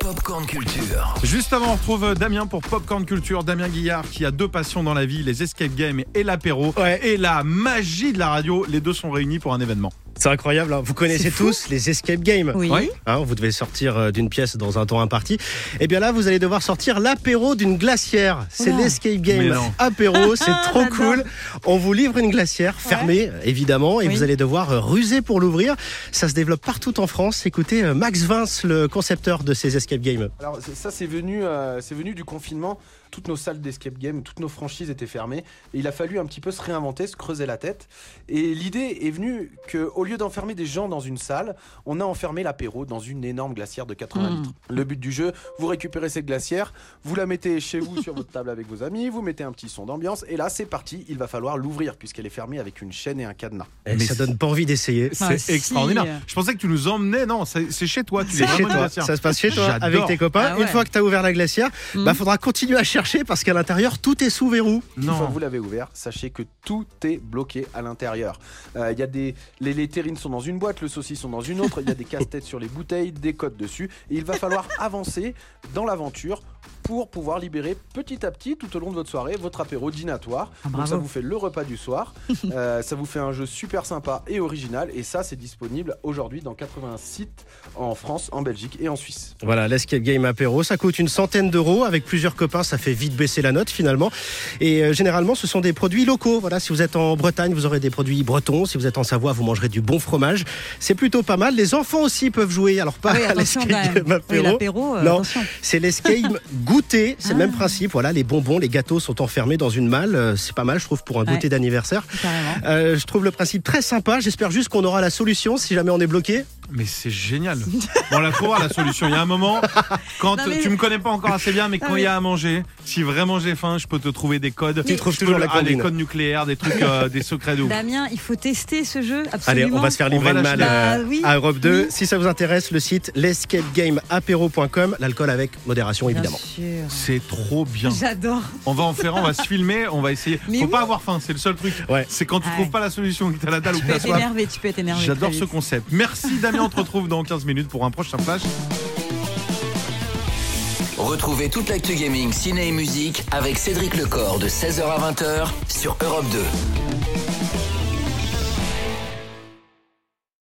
Popcorn Culture. Juste avant, on retrouve Damien pour Popcorn Culture. Damien Guillard qui a deux passions dans la vie, les escape games et l'apéro. Ouais. Et la magie de la radio, les deux sont réunis pour un événement. C'est incroyable, hein. vous connaissez tous les escape games. Oui. Ouais. Hein, vous devez sortir euh, d'une pièce dans un temps imparti. Et bien là, vous allez devoir sortir l'apéro d'une glacière. C'est l'escape game apéro, c'est trop cool. On vous livre une glacière fermée, évidemment, et Oui. vous allez devoir euh, ruser pour l'ouvrir. Ça se développe partout en France. Écoutez euh, Max Vince, le concepteur de ces escape games. Alors c'est- ça c'est venu, euh, c'est venu du confinement. Toutes nos salles d'escape game, toutes nos franchises étaient fermées et il a fallu un petit peu se réinventer, se creuser la tête. Et l'idée est venue que au lieu d'enfermer des gens dans une salle, on a enfermé l'apéro dans une énorme glacière de 80 Mm. litres. Le but du jeu, vous récupérez cette glacière, vous la mettez chez vous sur votre table avec vos amis, vous mettez un petit son d'ambiance et là c'est parti, il va falloir l'ouvrir puisqu'elle est fermée avec une chaîne et un cadenas. Et Mais ça donne pas envie d'essayer. C'est Ah, si. extraordinaire. Je pensais que tu nous emmenais. Non, c'est chez toi. Tu C'est es chez toi, ça se passe chez toi. Avec tes copains. Ah ouais. Une fois que tu as ouvert la glacière, Mm. bah faudra continuer à chercher parce qu'à l'intérieur tout est sous verrou. Une fois Non. que vous l'avez ouvert, sachez que tout est bloqué à l'intérieur. Euh, Il y a des, les, les terrines sont dans une boîte, le saucisson dans une autre, il y a des casse-têtes sur les bouteilles, des codes dessus, et il va falloir avancer dans l'aventure pour pouvoir libérer petit à petit tout au long de votre soirée votre apéro dînatoire. Ah, Donc ça vous fait le repas du soir, Euh, ça vous fait un jeu super sympa et original, et ça c'est disponible aujourd'hui dans 80 sites en France, en Belgique et en Suisse. Voilà, l'escape game apéro, ça coûte une centaine d'euros. Avec plusieurs copains, ça fait vite baisser la note finalement. Et euh, généralement, ce sont des produits locaux. Voilà, si vous êtes en Bretagne, vous aurez des produits bretons. Si vous êtes en Savoie, vous mangerez du bon fromage. C'est plutôt pas mal. Les enfants aussi peuvent jouer. Alors pas Ah oui, à l'escape game apéro. euh, Non. C'est l'escape goûter, c'est le Ah. même principe. Voilà, les bonbons, les gâteaux sont enfermés dans une malle. Euh, C'est pas mal, je trouve, pour un Ouais. goûter d'anniversaire. Carrément. Euh, je trouve le principe très sympa. J'espère juste qu'on aura la solution si jamais on est bloqué. Mais c'est génial. Bon, la trouvera la solution. Il y a un moment, quand Non, mais- tu me connais pas encore assez bien, mais quand Ah, il y a à manger, si vraiment j'ai faim, je peux te trouver des codes. Tu trouves toujours le- la ah, des codes nucléaires, des trucs, euh, des secrets de ouf. Damien, il faut tester ce jeu, Allez, absolument. on va se faire livrer l'acheter. euh, Bah oui. à Europe 2. Oui. Si ça vous intéresse, le site l'escapegameapéro.com, l'alcool avec modération Bien évidemment. sûr. C'est trop bien. J'adore. On va en faire, un, on va se filmer, on va essayer. Mais Faut oui. pas avoir faim, c'est le seul truc. Ouais. C'est quand tu Ouais. trouves pas la solution, que t'as la dalle ou Tu que peux t'as être soif. énervé, tu peux être énervé. J'adore ce concept. Merci Damien, on te retrouve dans 15 minutes pour un prochain flash. Retrouvez toute l'actu gaming, ciné et musique avec Cédric Lecor de 16h à 20h sur Europe 2.